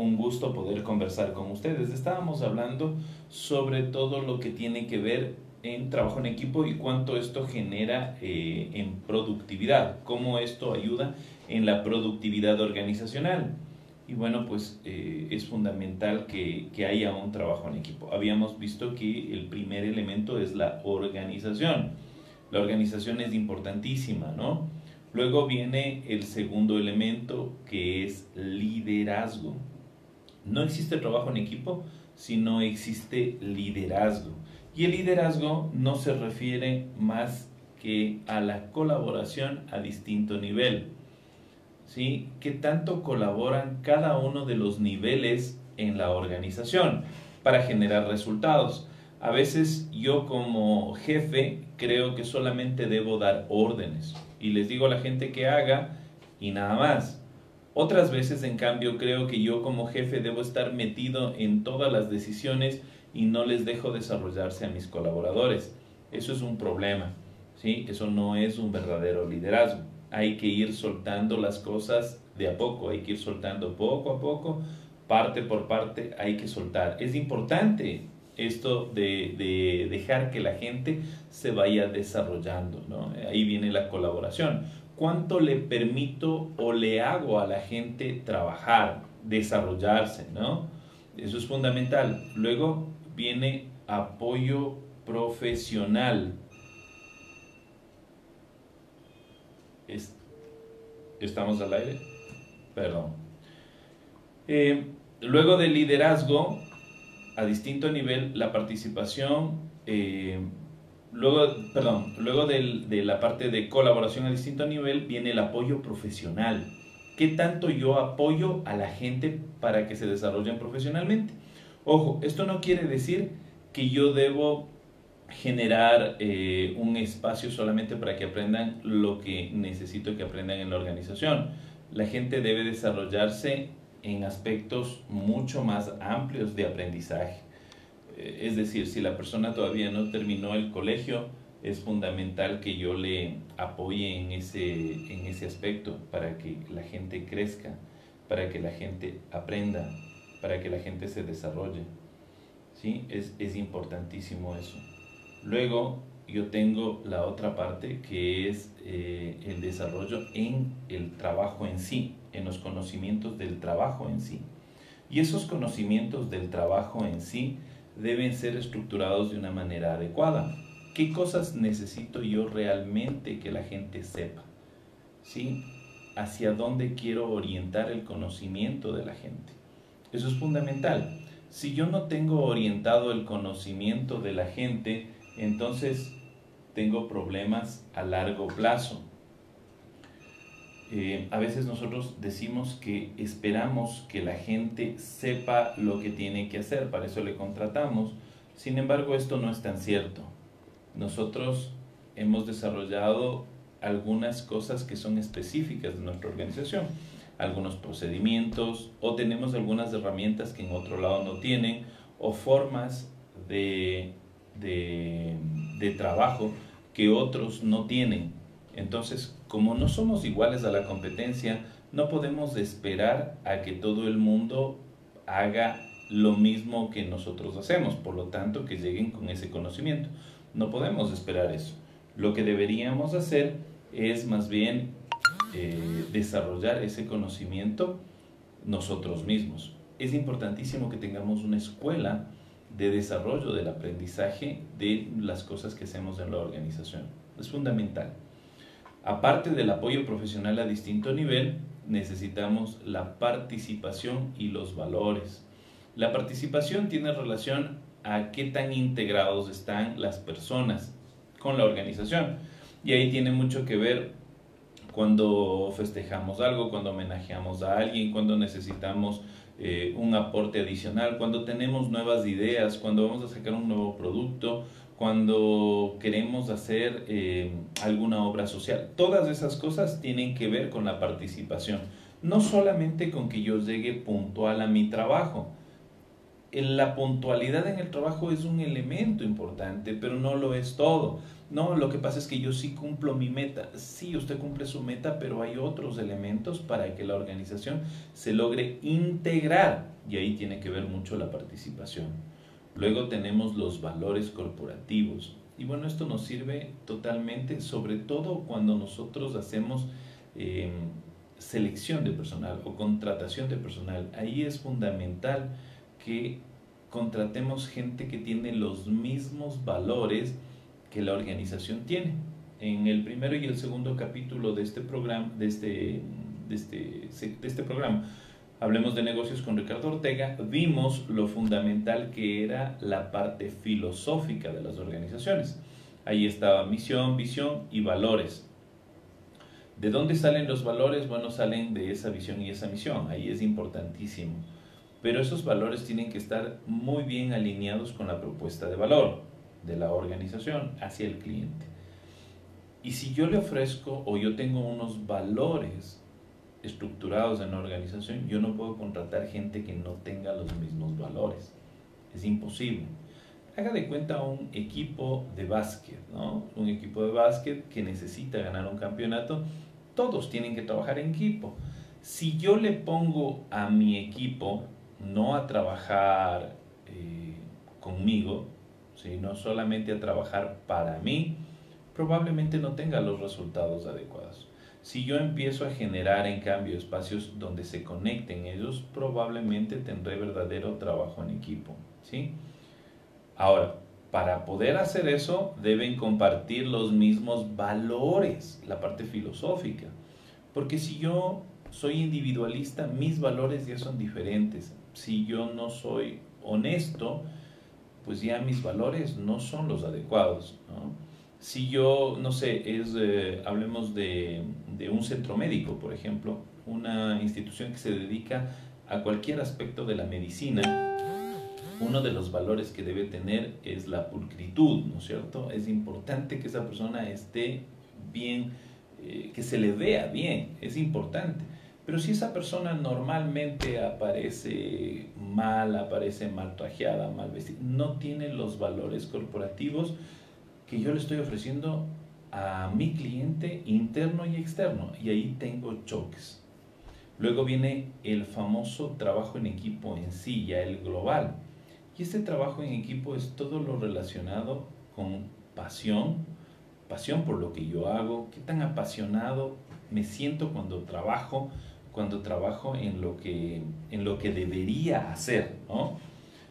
un gusto poder conversar con ustedes. Estábamos hablando sobre todo lo que tiene que ver en trabajo en equipo y cuánto esto genera eh, en productividad, cómo esto ayuda en la productividad organizacional. Y bueno, pues eh, es fundamental que, que, haya un trabajo en equipo. Habíamos visto que el primer elemento es la organización. La organización es importantísima, ¿no? Luego viene el segundo elemento que es liderazgo. No existe trabajo en equipo si no existe liderazgo. Y el liderazgo no se refiere más que a la colaboración a distinto nivel. ¿Sí? Que tanto colaboran cada uno de los niveles en la organización para generar resultados. A veces yo como jefe creo que solamente debo dar órdenes y les digo a la gente que haga y nada más. Otras veces, en cambio, creo que yo como jefe debo estar metido en todas las decisiones y no les dejo desarrollarse a mis colaboradores. Eso es un problema, ¿sí? Eso no es un verdadero liderazgo. Hay que ir soltando las cosas de a poco, hay que ir soltando poco a poco, parte por parte, hay que soltar. Es importante esto de, de, dejar que la gente se vaya desarrollando, ¿no? Ahí viene la colaboración. ¿Cuánto le permito o le hago a la gente trabajar, desarrollarse, ¿no? Eso es fundamental. Luego viene apoyo profesional. ¿Estamos al aire? Perdón. Eh, luego del liderazgo, a distinto nivel la participación, eh, luego, perdón, luego de la parte de colaboración a distinto nivel viene el apoyo profesional. ¿Qué tanto yo apoyo a la gente para que se desarrollen profesionalmente? Ojo, esto no quiere decir que yo debo generar eh, un espacio solamente para que aprendan lo que necesito que aprendan en la organización. La gente debe desarrollarse en aspectos mucho más amplios de aprendizaje. Eh, es decir, si la persona todavía no terminó el colegio, es fundamental que yo le apoye en ese, en ese aspecto para que la gente crezca, para que la gente aprenda, para que la gente se desarrolle. ¿Sí? Es, es importantísimo eso. Luego, yo tengo la otra parte que es eh, el desarrollo en el trabajo en sí, en los conocimientos del trabajo en sí. Y esos conocimientos del trabajo en sí deben ser estructurados de una manera adecuada. ¿Qué cosas necesito yo realmente que la gente sepa? ¿Sí? ¿Hacia dónde quiero orientar el conocimiento de la gente? Eso es fundamental. Si yo no tengo orientado el conocimiento de la gente, entonces tengo problemas a largo plazo. Eh, a veces nosotros decimos que esperamos que la gente sepa lo que tiene que hacer, para eso le contratamos. Sin embargo, esto no es tan cierto. Nosotros hemos desarrollado algunas cosas que son específicas de nuestra organización, algunos procedimientos o tenemos algunas herramientas que en otro lado no tienen o formas de, de, de trabajo que otros no tienen. Entonces, como no somos iguales a la competencia, no podemos esperar a que todo el mundo haga lo mismo que nosotros hacemos, por lo tanto, que lleguen con ese conocimiento. No podemos esperar eso. Lo que deberíamos hacer es más bien eh, desarrollar ese conocimiento nosotros mismos. Es importantísimo que tengamos una escuela de desarrollo del aprendizaje de las cosas que hacemos en la organización. Es fundamental. Aparte del apoyo profesional a distinto nivel, necesitamos la participación y los valores. La participación tiene relación a qué tan integrados están las personas con la organización. Y ahí tiene mucho que ver cuando festejamos algo, cuando homenajeamos a alguien, cuando necesitamos eh, un aporte adicional, cuando tenemos nuevas ideas, cuando vamos a sacar un nuevo producto, cuando queremos hacer eh, alguna obra social. Todas esas cosas tienen que ver con la participación. No solamente con que yo llegue puntual a mi trabajo. la puntualidad en el trabajo es un elemento importante, pero no lo es todo. No, lo que pasa es que yo sí cumplo mi meta. Sí, usted cumple su meta, pero hay otros elementos para que la organización se logre integrar. Y ahí tiene que ver mucho la participación. Luego tenemos los valores corporativos. Y bueno, esto nos sirve totalmente, sobre todo cuando nosotros hacemos em, selección de personal o contratación de personal. Ahí es fundamental que contratemos gente que tiene los mismos valores que la organización tiene. En el primero y el segundo capítulo de este programa, de este, de este, de este programa, Hablemos de negocios con Ricardo Ortega, vimos lo fundamental que era la parte filosófica de las organizaciones. Ahí estaba misión, visión y valores. ¿De dónde salen los valores? Bueno, salen de esa visión y esa misión. Ahí es importantísimo. Pero esos valores tienen que estar muy bien alineados con la propuesta de valor de la organización hacia el cliente. Y si yo le ofrezco o yo tengo unos valores estructurados en la organización, yo no puedo contratar gente que no tenga los mismos valores. Es imposible. Haga de cuenta un equipo de básquet, ¿no? Un equipo de básquet que necesita ganar un campeonato, todos tienen que trabajar en equipo. Si yo le pongo a mi equipo no a trabajar eh, conmigo, sino solamente a trabajar para mí, probablemente no tenga los resultados adecuados. Si yo empiezo a generar en cambio espacios donde se conecten ellos, probablemente tendré verdadero trabajo en equipo. ¿sí? Ahora, para poder hacer eso deben compartir los mismos valores, la parte filosófica. Porque si yo soy individualista, mis valores ya son diferentes. Si yo no soy honesto, pues ya mis valores no son los adecuados. Si yo, no sé, es, eh, hablemos de, de un centro médico, por ejemplo, una institución que se dedica a cualquier aspecto de la medicina, uno de los valores que debe tener es la pulcritud, ¿no es cierto? Es importante que esa persona esté bien, eh, que se le vea bien, es importante. Pero si esa persona normalmente aparece mal, aparece mal trajeada, mal vestida, no tiene los valores corporativos que yo le estoy ofreciendo a mi cliente interno y externo. Y ahí tengo choques. Luego viene el famoso trabajo en equipo en sí, ya el global. Y este trabajo en equipo es todo lo relacionado con pasión, pasión por lo que yo hago, qué tan apasionado me siento cuando trabajo, cuando trabajo en lo que, en lo que debería hacer, ¿no?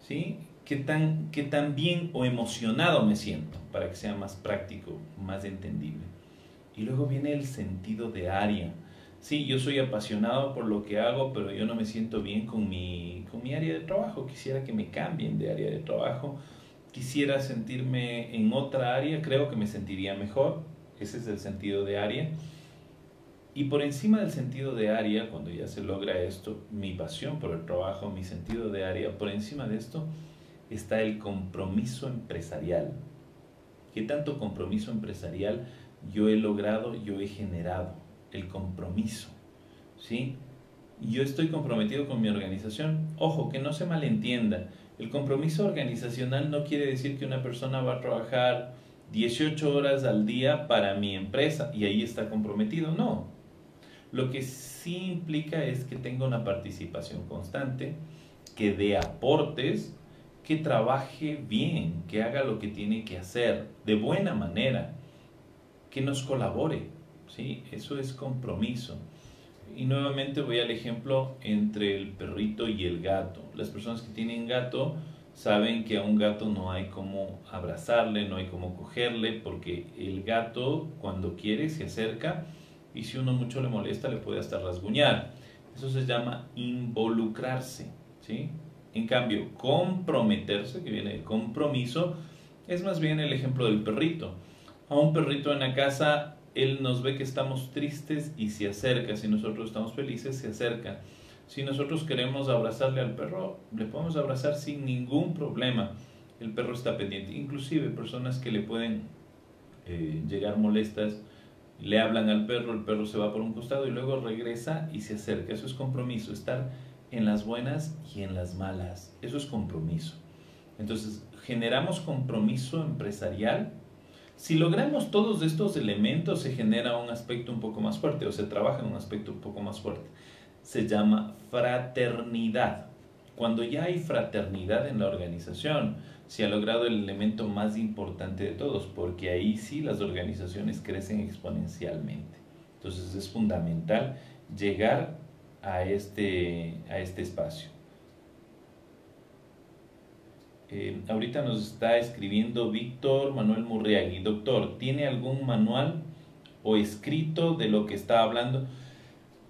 ¿Sí? ¿Qué tan, ¿Qué tan bien o emocionado me siento para que sea más práctico, más entendible? Y luego viene el sentido de área. Sí, yo soy apasionado por lo que hago, pero yo no me siento bien con mi, con mi área de trabajo. Quisiera que me cambien de área de trabajo. Quisiera sentirme en otra área. Creo que me sentiría mejor. Ese es el sentido de área. Y por encima del sentido de área, cuando ya se logra esto, mi pasión por el trabajo, mi sentido de área, por encima de esto está el compromiso empresarial. ¿Qué tanto compromiso empresarial yo he logrado, yo he generado? El compromiso. ¿Sí? Yo estoy comprometido con mi organización. Ojo, que no se malentienda. El compromiso organizacional no quiere decir que una persona va a trabajar 18 horas al día para mi empresa y ahí está comprometido. No, lo que sí implica es que tenga una participación constante, que dé aportes, que trabaje bien, que haga lo que tiene que hacer de buena manera, que nos colabore. ¿sí? Eso es compromiso. Y nuevamente voy al ejemplo entre el perrito y el gato. Las personas que tienen gato saben que a un gato no hay como abrazarle, no hay como cogerle, porque el gato cuando quiere se acerca y si uno mucho le molesta le puede hasta rasguñar. Eso se llama involucrarse, ¿sí? En cambio, comprometerse, que viene de compromiso, es más bien el ejemplo del perrito. A un perrito en la casa, él nos ve que estamos tristes y se acerca. Si nosotros estamos felices, se acerca. Si nosotros queremos abrazarle al perro, le podemos abrazar sin ningún problema. El perro está pendiente. Inclusive personas que le pueden eh, llegar molestas le hablan al perro, el perro se va por un costado y luego regresa y se acerca. Eso es compromiso, estar en las buenas y en las malas. Eso es compromiso. Entonces, generamos compromiso empresarial. Si logramos todos estos elementos, se genera un aspecto un poco más fuerte o se trabaja en un aspecto un poco más fuerte. Se llama fraternidad. Cuando ya hay fraternidad en la organización, se ha logrado el elemento más importante de todos, porque ahí sí las organizaciones crecen exponencialmente. Entonces es fundamental llegar a este, a este espacio. Eh, ahorita nos está escribiendo Víctor Manuel Murriagui. Doctor, ¿tiene algún manual o escrito de lo que está hablando?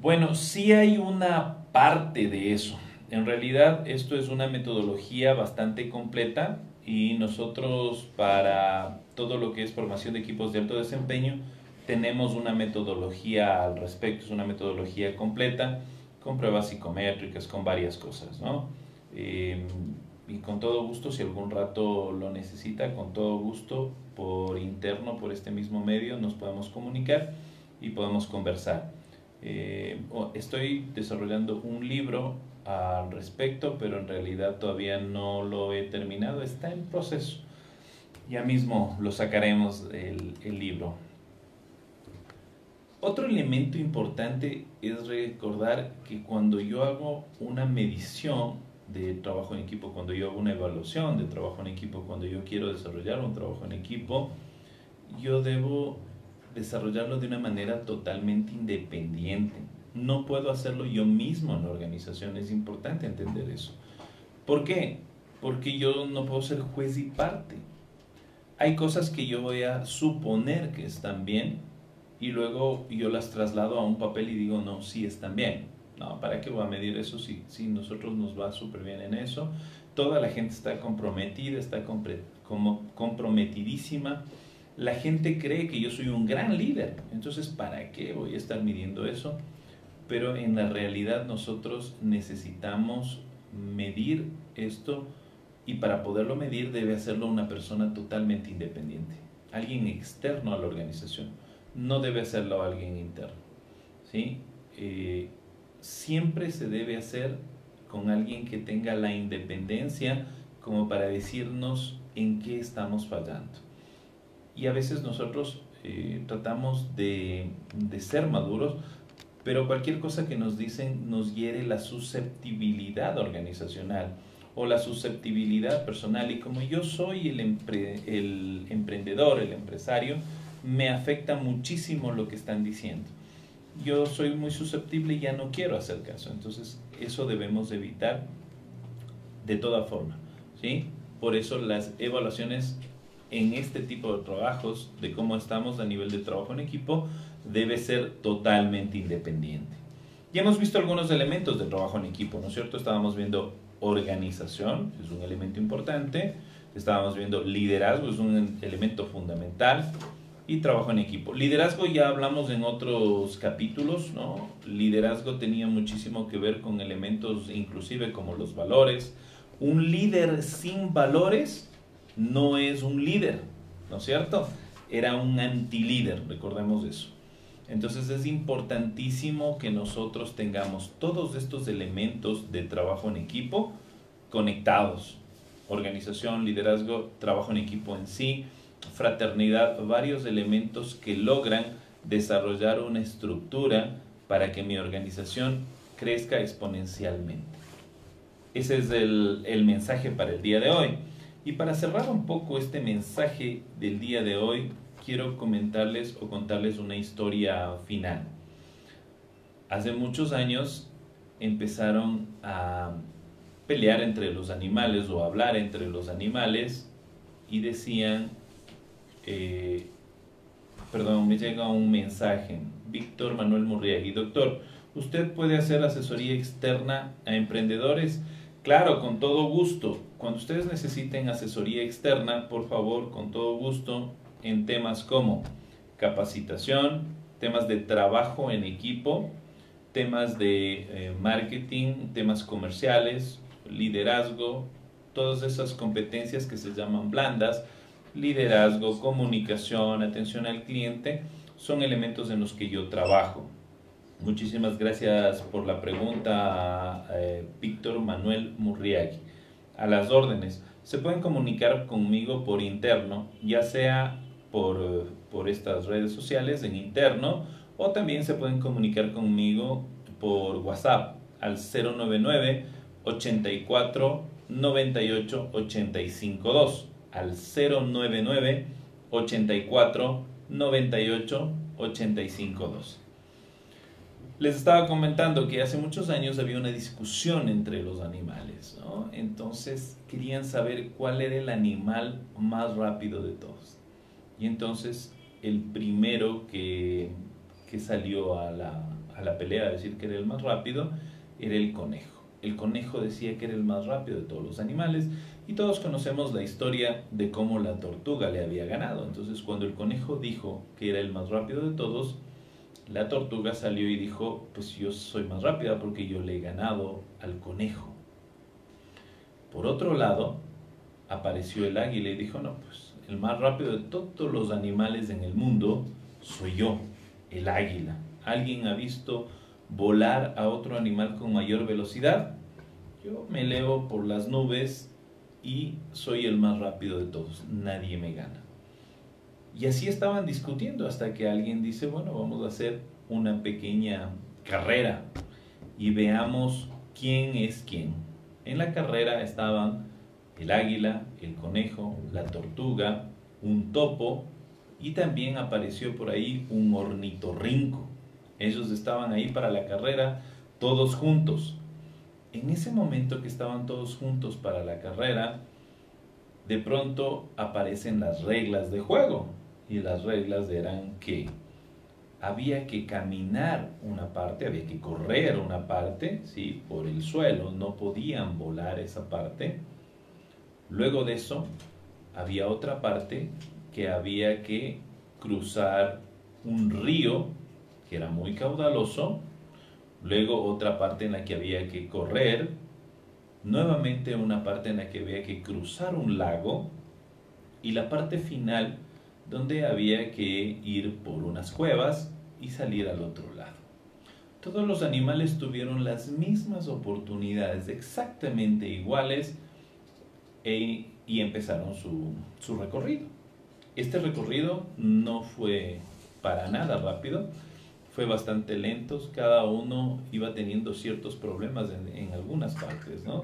Bueno, sí hay una parte de eso. En realidad esto es una metodología bastante completa y nosotros para todo lo que es formación de equipos de alto desempeño tenemos una metodología al respecto, es una metodología completa con pruebas psicométricas, con varias cosas, ¿no? Eh, y con todo gusto, si algún rato lo necesita, con todo gusto, por interno, por este mismo medio, nos podemos comunicar y podemos conversar. Eh, estoy desarrollando un libro al respecto, pero en realidad todavía no lo he terminado, está en proceso. Ya mismo lo sacaremos el, el libro. Otro elemento importante es recordar que cuando yo hago una medición de trabajo en equipo, cuando yo hago una evaluación de trabajo en equipo, cuando yo quiero desarrollar un trabajo en equipo, yo debo desarrollarlo de una manera totalmente independiente. No puedo hacerlo yo mismo en la organización, es importante entender eso. ¿Por qué? Porque yo no puedo ser juez y parte. Hay cosas que yo voy a suponer que están bien, y luego yo las traslado a un papel y digo, no, sí están bien. No, ¿para qué voy a medir eso si, si nosotros nos va súper bien en eso? Toda la gente está comprometida, está como comprometidísima. La gente cree que yo soy un gran líder. Entonces, ¿para qué voy a estar midiendo eso? Pero en la realidad nosotros necesitamos medir esto y para poderlo medir debe hacerlo una persona totalmente independiente, alguien externo a la organización no debe hacerlo alguien interno. ¿sí? Eh, siempre se debe hacer con alguien que tenga la independencia como para decirnos en qué estamos fallando. Y a veces nosotros eh, tratamos de, de ser maduros, pero cualquier cosa que nos dicen nos hiere la susceptibilidad organizacional o la susceptibilidad personal. Y como yo soy el, el emprendedor, el empresario, me afecta muchísimo lo que están diciendo. Yo soy muy susceptible y ya no quiero hacer caso. Entonces, eso debemos evitar de toda forma. ¿sí? Por eso las evaluaciones en este tipo de trabajos, de cómo estamos a nivel de trabajo en equipo, debe ser totalmente independiente. Ya hemos visto algunos elementos de trabajo en equipo, ¿no es cierto? Estábamos viendo organización, es un elemento importante. Estábamos viendo liderazgo, es un elemento fundamental y trabajo en equipo. Liderazgo ya hablamos en otros capítulos, ¿no? Liderazgo tenía muchísimo que ver con elementos inclusive como los valores. Un líder sin valores no es un líder, ¿no es cierto? Era un antilíder, recordemos eso. Entonces es importantísimo que nosotros tengamos todos estos elementos de trabajo en equipo conectados. Organización, liderazgo, trabajo en equipo en sí, fraternidad, varios elementos que logran desarrollar una estructura para que mi organización crezca exponencialmente. Ese es el, el, mensaje para el día de hoy. Y para cerrar un poco este mensaje del día de hoy, quiero comentarles o contarles una historia final. Hace muchos años empezaron a pelear entre los animales o hablar entre los animales y decían eh, perdón, me llega un mensaje. Víctor Manuel Murriagui. Doctor, ¿usted puede hacer asesoría externa a emprendedores? Claro, con todo gusto. Cuando ustedes necesiten asesoría externa, por favor, con todo gusto, en temas como capacitación, temas de trabajo en equipo, temas de eh, marketing, temas comerciales, liderazgo, todas esas competencias que se llaman blandas, liderazgo, comunicación, atención al cliente, son elementos en los que yo trabajo. Muchísimas gracias por la pregunta, eh, Víctor Manuel Murriagui. A las órdenes. Se pueden comunicar conmigo por interno, ya sea por, por estas redes sociales en interno o también se pueden comunicar conmigo por WhatsApp al 099 84 98 85 2 al 099 84 98 85 2. Les estaba comentando que hace muchos años había una discusión entre los animales. Entonces querían saber cuál era el animal más rápido de todos. Y entonces el primero que, que salió a la, a la pelea a decir que era el más rápido era el conejo. El conejo decía que era el más rápido de todos los animales y todos conocemos la historia de cómo la tortuga le había ganado. Entonces cuando el conejo dijo que era el más rápido de todos, la tortuga salió y dijo, pues yo soy más rápida porque yo le he ganado al conejo. Por otro lado, apareció el águila y dijo, no, pues el más rápido de todos los animales en el mundo soy yo, el águila. ¿Alguien ha visto volar a otro animal con mayor velocidad? Yo me elevo por las nubes y soy el más rápido de todos. Nadie me gana. Y así estaban discutiendo hasta que alguien dice, bueno, vamos a hacer una pequeña carrera y veamos quién es quién. En la carrera estaban el águila, el conejo, la tortuga, un topo y también apareció por ahí un ornitorrinco. Ellos estaban ahí para la carrera todos juntos en ese momento que estaban todos juntos para la carrera, de pronto aparecen las reglas de juego. Y las reglas eran que había que caminar una parte, había que correr una parte, ¿sí? por el suelo, no podían volar esa parte. Luego de eso, había otra parte que había que cruzar un río que era muy caudaloso luego otra parte en la que había que correr, nuevamente una parte en la que había que cruzar un lago y la parte final donde había que ir por unas cuevas y salir al otro lado. Todos los animales tuvieron las mismas oportunidades, exactamente iguales, e, y empezaron su, su recorrido. Este recorrido no fue para nada rápido, fue bastante lentos, cada uno iba teniendo ciertos problemas en, algunas partes, ¿no?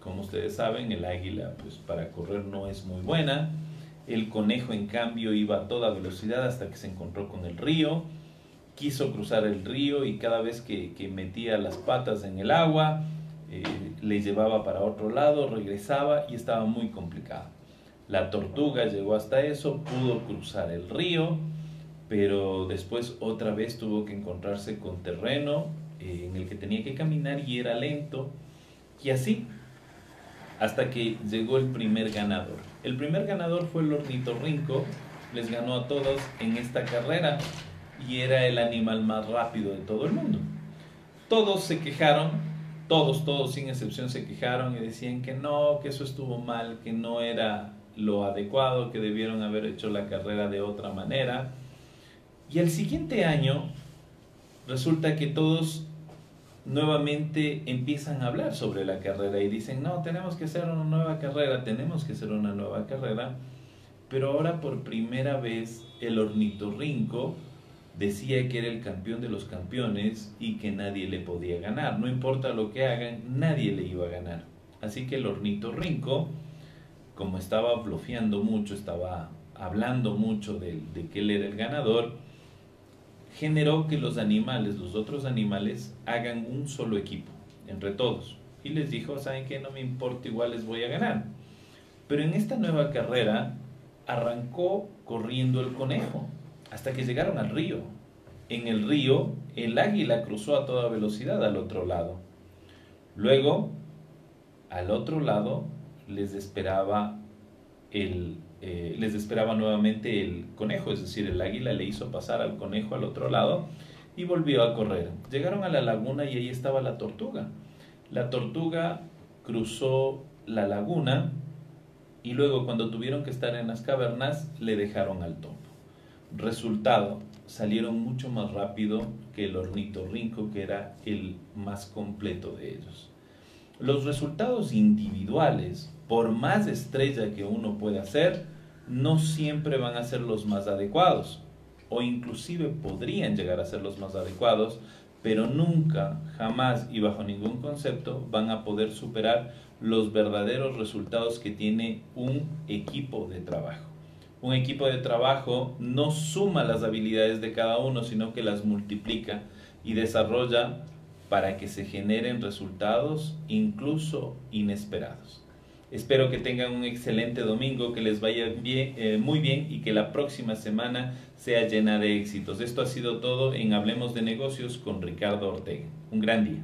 Como ustedes saben, el águila pues para correr no es muy buena, el conejo en cambio iba a toda velocidad hasta que se encontró con el río, quiso cruzar el río y cada vez que, metía las patas en el agua, eh, le llevaba para otro lado, regresaba y estaba muy complicado. La tortuga llegó hasta eso, pudo cruzar el río, pero después otra vez tuvo que encontrarse con terreno eh, en el que tenía que caminar y era lento, y así, hasta que llegó el primer ganador. El primer ganador fue el ornitorrinco, les ganó a todos en esta carrera y era el animal más rápido de todo el mundo. Todos se quejaron, todos, todos sin excepción se quejaron y decían que no, que eso estuvo mal, que no era lo adecuado, que debieron haber hecho la carrera de otra manera y el siguiente año resulta que todos nuevamente empiezan a hablar sobre la carrera y dicen, no, tenemos que hacer una nueva carrera, tenemos que hacer una nueva carrera. Pero ahora por primera vez el ornitorrinco decía que era el campeón de los campeones y que nadie le podía ganar. No importa lo que hagan, nadie le iba a ganar. Así que el ornitorrinco, como estaba bloqueando mucho, estaba hablando mucho de, de que él era el ganador, generó que los animales, los otros animales, hagan un solo equipo entre todos. Y les dijo, ¿saben qué? No me importa, igual les voy a ganar. Pero en esta nueva carrera arrancó corriendo el conejo hasta que llegaron al río. En el río, el águila cruzó a toda velocidad al otro lado. Luego, al otro lado, les esperaba el eh, les esperaba nuevamente el conejo, es decir, el águila le hizo pasar al conejo al otro lado y volvió a correr. Llegaron a la laguna y ahí estaba la tortuga. La tortuga cruzó la laguna y luego cuando tuvieron que estar en las cavernas le dejaron al topo. Resultado, salieron mucho más rápido que el ornitorrinco, que era el más completo de ellos. Los resultados individuales, por más estrella que uno pueda hacer, no siempre van a ser los más adecuados, o inclusive podrían llegar a ser los más adecuados, pero nunca, jamás y bajo ningún concepto van a poder superar los verdaderos resultados que tiene un equipo de trabajo. Un equipo de trabajo no suma las habilidades de cada uno, sino que las multiplica y desarrolla para que se generen resultados incluso inesperados. Espero que tengan un excelente domingo, que les vaya bien, eh, muy bien y que la próxima semana sea llena de éxitos. Esto ha sido todo en Hablemos de negocios con Ricardo Ortega. Un gran día.